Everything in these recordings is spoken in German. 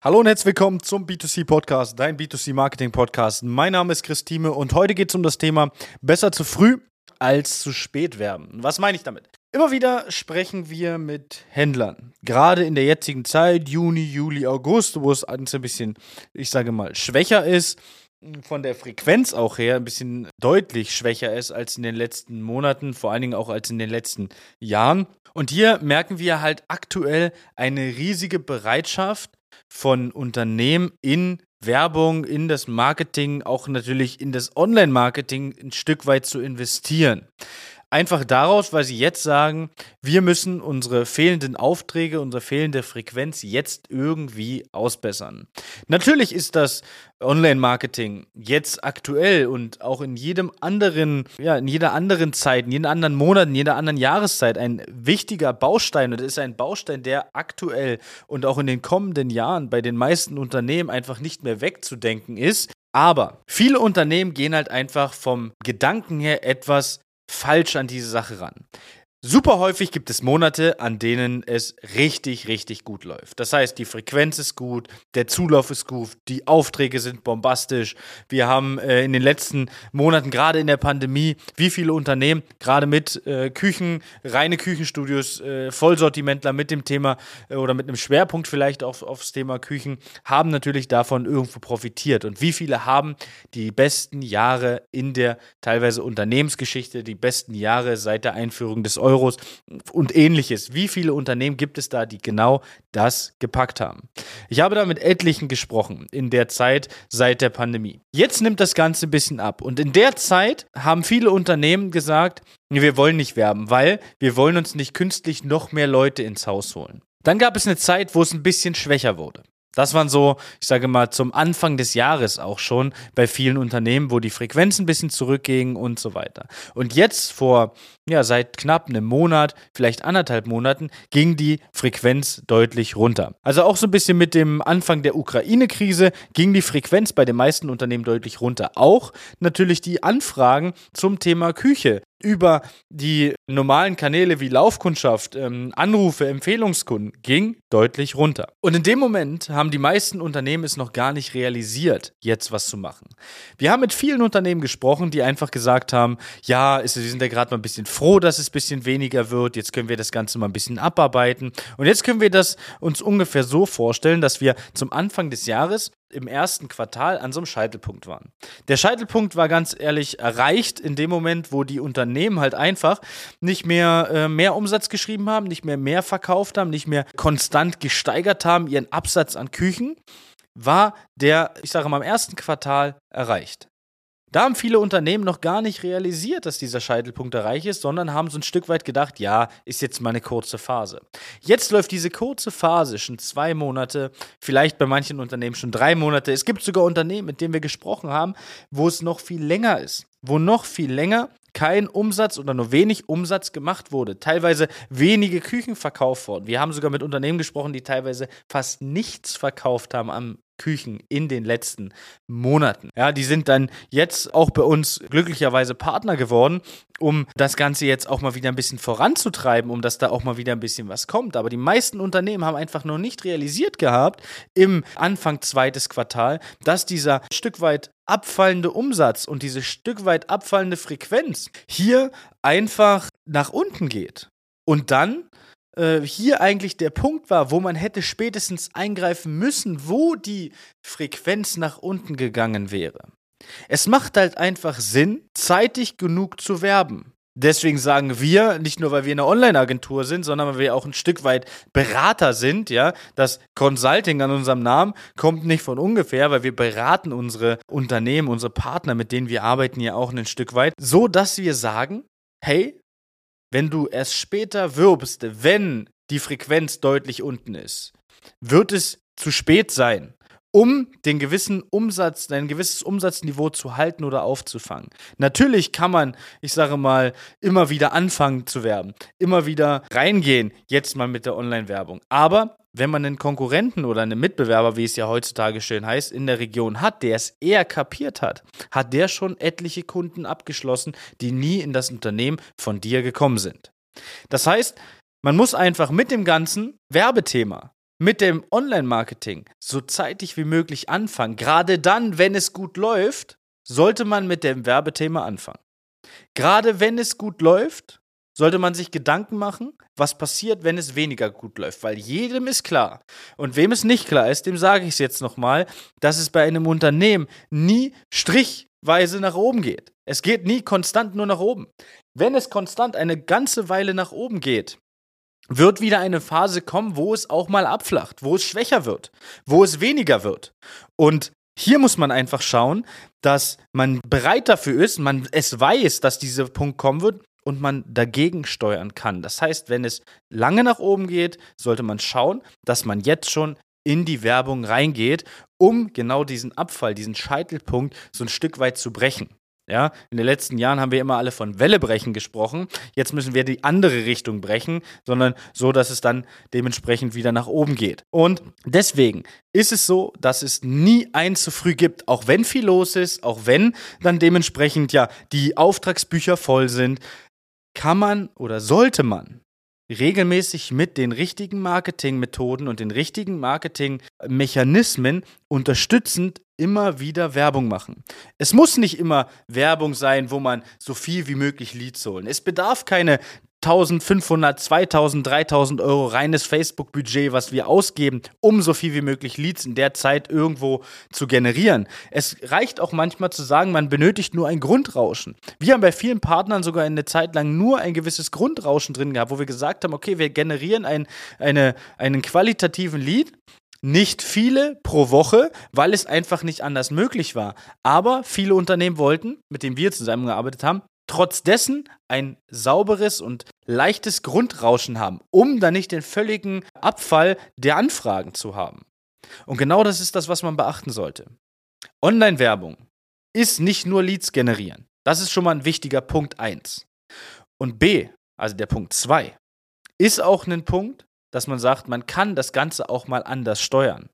Hallo und herzlich willkommen zum B2C Podcast, dein B2C Marketing Podcast. Mein Name ist Christine und heute geht es um das Thema besser zu früh als zu spät werben. Was meine ich damit? Immer wieder sprechen wir mit Händlern. Gerade in der jetzigen Zeit, Juni, Juli, August, wo es ein bisschen, ich sage mal, schwächer ist, von der Frequenz auch her ein bisschen deutlich schwächer ist als in den letzten Monaten, vor allen Dingen auch als in den letzten Jahren. Und hier merken wir halt aktuell eine riesige Bereitschaft von Unternehmen in Werbung, in das Marketing, auch natürlich in das Online-Marketing ein Stück weit zu investieren. Einfach daraus, weil sie jetzt sagen, wir müssen unsere fehlenden Aufträge, unsere fehlende Frequenz jetzt irgendwie ausbessern. Natürlich ist das Online-Marketing jetzt aktuell und auch in jedem anderen, ja, in jeder anderen Zeit, in jedem anderen Monat, in jeder anderen Jahreszeit ein wichtiger Baustein und ist ein Baustein, der aktuell und auch in den kommenden Jahren bei den meisten Unternehmen einfach nicht mehr wegzudenken ist. Aber viele Unternehmen gehen halt einfach vom Gedanken her etwas falsch an diese Sache ran. Super häufig gibt es Monate, an denen es richtig, richtig gut läuft. Das heißt, die Frequenz ist gut, der Zulauf ist gut, die Aufträge sind bombastisch. Wir haben äh, in den letzten Monaten, gerade in der Pandemie, wie viele Unternehmen, gerade mit äh, Küchen, reine Küchenstudios, äh, Vollsortimentler mit dem Thema äh, oder mit einem Schwerpunkt vielleicht auf, aufs Thema Küchen, haben natürlich davon irgendwo profitiert. Und wie viele haben die besten Jahre in der teilweise Unternehmensgeschichte, die besten Jahre seit der Einführung des Euros und ähnliches. Wie viele Unternehmen gibt es da, die genau das gepackt haben? Ich habe da mit etlichen gesprochen in der Zeit seit der Pandemie. Jetzt nimmt das Ganze ein bisschen ab. Und in der Zeit haben viele Unternehmen gesagt, wir wollen nicht werben, weil wir wollen uns nicht künstlich noch mehr Leute ins Haus holen. Dann gab es eine Zeit, wo es ein bisschen schwächer wurde. Das waren so, ich sage mal, zum Anfang des Jahres auch schon bei vielen Unternehmen, wo die Frequenz ein bisschen zurückging und so weiter. Und jetzt vor, ja, seit knapp einem Monat, vielleicht anderthalb Monaten, ging die Frequenz deutlich runter. Also auch so ein bisschen mit dem Anfang der Ukraine-Krise ging die Frequenz bei den meisten Unternehmen deutlich runter. Auch natürlich die Anfragen zum Thema Küche über die normalen Kanäle wie Laufkundschaft, ähm, Anrufe, Empfehlungskunden ging deutlich runter. Und in dem Moment haben die meisten Unternehmen es noch gar nicht realisiert, jetzt was zu machen. Wir haben mit vielen Unternehmen gesprochen, die einfach gesagt haben, ja, wir sind ja gerade mal ein bisschen froh, dass es ein bisschen weniger wird, jetzt können wir das Ganze mal ein bisschen abarbeiten. Und jetzt können wir das uns ungefähr so vorstellen, dass wir zum Anfang des Jahres im ersten Quartal an so einem Scheitelpunkt waren. Der Scheitelpunkt war ganz ehrlich erreicht in dem Moment, wo die Unternehmen halt einfach nicht mehr äh, mehr Umsatz geschrieben haben, nicht mehr mehr verkauft haben, nicht mehr konstant gesteigert haben, ihren Absatz an Küchen, war der, ich sage mal, im ersten Quartal erreicht. Da haben viele Unternehmen noch gar nicht realisiert, dass dieser Scheitelpunkt erreicht ist, sondern haben so ein Stück weit gedacht, ja, ist jetzt mal eine kurze Phase. Jetzt läuft diese kurze Phase schon zwei Monate, vielleicht bei manchen Unternehmen schon drei Monate. Es gibt sogar Unternehmen, mit denen wir gesprochen haben, wo es noch viel länger ist, wo noch viel länger kein Umsatz oder nur wenig Umsatz gemacht wurde. Teilweise wenige Küchen verkauft wurden. Wir haben sogar mit Unternehmen gesprochen, die teilweise fast nichts verkauft haben am Küchen in den letzten Monaten. Ja, die sind dann jetzt auch bei uns glücklicherweise Partner geworden, um das Ganze jetzt auch mal wieder ein bisschen voranzutreiben, um dass da auch mal wieder ein bisschen was kommt. Aber die meisten Unternehmen haben einfach noch nicht realisiert gehabt im Anfang zweites Quartal, dass dieser Stück weit abfallende Umsatz und diese Stück weit abfallende Frequenz hier einfach nach unten geht. Und dann äh, hier eigentlich der Punkt war, wo man hätte spätestens eingreifen müssen, wo die Frequenz nach unten gegangen wäre. Es macht halt einfach Sinn, zeitig genug zu werben. Deswegen sagen wir, nicht nur weil wir eine Online-Agentur sind, sondern weil wir auch ein Stück weit Berater sind, ja. Das Consulting an unserem Namen kommt nicht von ungefähr, weil wir beraten unsere Unternehmen, unsere Partner, mit denen wir arbeiten, ja auch ein Stück weit, so dass wir sagen, hey, wenn du erst später wirbst, wenn die Frequenz deutlich unten ist, wird es zu spät sein, um den gewissen Umsatz, ein gewisses Umsatzniveau zu halten oder aufzufangen. Natürlich kann man, ich sage mal, immer wieder anfangen zu werben, immer wieder reingehen, jetzt mal mit der Online-Werbung. Aber wenn man einen Konkurrenten oder einen Mitbewerber, wie es ja heutzutage schön heißt, in der Region hat, der es eher kapiert hat, hat der schon etliche Kunden abgeschlossen, die nie in das Unternehmen von dir gekommen sind. Das heißt, man muss einfach mit dem ganzen Werbethema mit dem Online-Marketing so zeitig wie möglich anfangen. Gerade dann, wenn es gut läuft, sollte man mit dem Werbethema anfangen. Gerade wenn es gut läuft, sollte man sich Gedanken machen, was passiert, wenn es weniger gut läuft. Weil jedem ist klar, und wem es nicht klar ist, dem sage ich es jetzt nochmal, dass es bei einem Unternehmen nie strichweise nach oben geht. Es geht nie konstant nur nach oben. Wenn es konstant eine ganze Weile nach oben geht, wird wieder eine Phase kommen, wo es auch mal abflacht, wo es schwächer wird, wo es weniger wird. Und hier muss man einfach schauen, dass man bereit dafür ist, man es weiß, dass dieser Punkt kommen wird und man dagegen steuern kann. Das heißt, wenn es lange nach oben geht, sollte man schauen, dass man jetzt schon in die Werbung reingeht, um genau diesen Abfall, diesen Scheitelpunkt so ein Stück weit zu brechen. Ja, in den letzten Jahren haben wir immer alle von Wellebrechen gesprochen. Jetzt müssen wir die andere Richtung brechen, sondern so, dass es dann dementsprechend wieder nach oben geht. Und deswegen ist es so, dass es nie ein zu früh gibt, auch wenn viel los ist, auch wenn dann dementsprechend ja die Auftragsbücher voll sind, kann man oder sollte man regelmäßig mit den richtigen Marketingmethoden und den richtigen Marketingmechanismen unterstützend immer wieder Werbung machen. Es muss nicht immer Werbung sein, wo man so viel wie möglich Leads holen. Es bedarf keine 1500, 2000, 3000 Euro reines Facebook-Budget, was wir ausgeben, um so viel wie möglich Leads in der Zeit irgendwo zu generieren. Es reicht auch manchmal zu sagen, man benötigt nur ein Grundrauschen. Wir haben bei vielen Partnern sogar eine Zeit lang nur ein gewisses Grundrauschen drin gehabt, wo wir gesagt haben, okay, wir generieren ein, eine, einen qualitativen Lead nicht viele pro Woche, weil es einfach nicht anders möglich war. Aber viele Unternehmen wollten, mit denen wir zusammengearbeitet haben, trotz dessen ein sauberes und leichtes Grundrauschen haben, um dann nicht den völligen Abfall der Anfragen zu haben. Und genau das ist das, was man beachten sollte. Online-Werbung ist nicht nur Leads generieren. Das ist schon mal ein wichtiger Punkt 1. Und B, also der Punkt 2, ist auch ein Punkt, dass man sagt, man kann das Ganze auch mal anders steuern.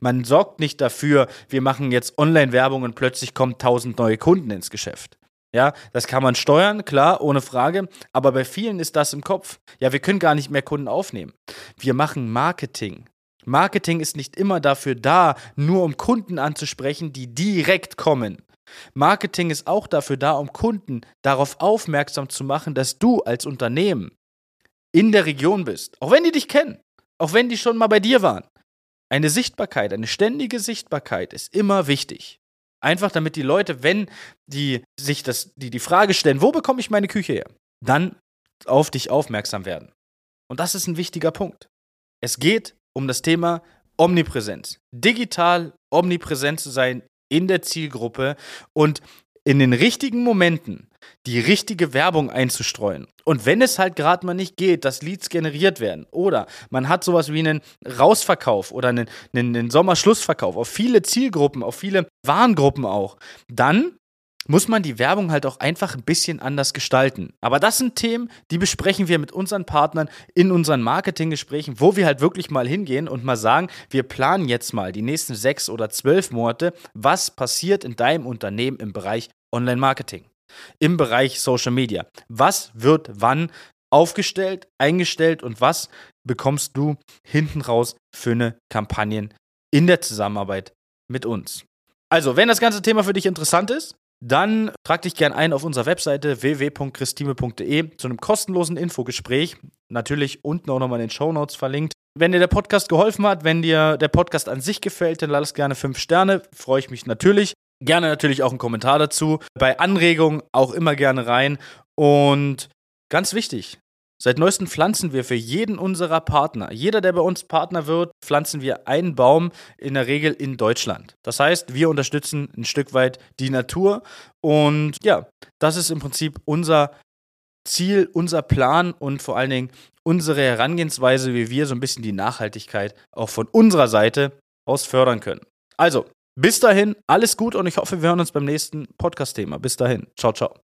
Man sorgt nicht dafür, wir machen jetzt Online-Werbung und plötzlich kommen tausend neue Kunden ins Geschäft. Ja, das kann man steuern, klar, ohne Frage. Aber bei vielen ist das im Kopf. Ja, wir können gar nicht mehr Kunden aufnehmen. Wir machen Marketing. Marketing ist nicht immer dafür da, nur um Kunden anzusprechen, die direkt kommen. Marketing ist auch dafür da, um Kunden darauf aufmerksam zu machen, dass du als Unternehmen in der Region bist. Auch wenn die dich kennen. Auch wenn die schon mal bei dir waren. Eine Sichtbarkeit, eine ständige Sichtbarkeit ist immer wichtig. Einfach damit die Leute, wenn die sich das, die, die Frage stellen, wo bekomme ich meine Küche her, dann auf dich aufmerksam werden. Und das ist ein wichtiger Punkt. Es geht um das Thema Omnipräsenz. Digital omnipräsent zu sein in der Zielgruppe und in den richtigen Momenten die richtige Werbung einzustreuen. Und wenn es halt gerade mal nicht geht, dass Leads generiert werden oder man hat sowas wie einen Rausverkauf oder einen, einen, einen Sommerschlussverkauf auf viele Zielgruppen, auf viele Warengruppen auch, dann muss man die Werbung halt auch einfach ein bisschen anders gestalten. Aber das sind Themen, die besprechen wir mit unseren Partnern in unseren Marketinggesprächen, wo wir halt wirklich mal hingehen und mal sagen, wir planen jetzt mal die nächsten sechs oder zwölf Monate, was passiert in deinem Unternehmen im Bereich Online-Marketing im Bereich Social Media. Was wird wann aufgestellt, eingestellt und was bekommst du hinten raus für eine Kampagne in der Zusammenarbeit mit uns? Also, wenn das ganze Thema für dich interessant ist, dann trag dich gerne ein auf unserer Webseite www.christime.de zu einem kostenlosen Infogespräch. Natürlich unten auch nochmal in den Show Notes verlinkt. Wenn dir der Podcast geholfen hat, wenn dir der Podcast an sich gefällt, dann lass gerne fünf Sterne. Freue ich mich natürlich. Gerne natürlich auch einen Kommentar dazu. Bei Anregungen auch immer gerne rein. Und ganz wichtig, seit neuestem pflanzen wir für jeden unserer Partner, jeder, der bei uns Partner wird, pflanzen wir einen Baum in der Regel in Deutschland. Das heißt, wir unterstützen ein Stück weit die Natur. Und ja, das ist im Prinzip unser Ziel, unser Plan und vor allen Dingen unsere Herangehensweise, wie wir so ein bisschen die Nachhaltigkeit auch von unserer Seite aus fördern können. Also, bis dahin, alles gut und ich hoffe, wir hören uns beim nächsten Podcast-Thema. Bis dahin. Ciao, ciao.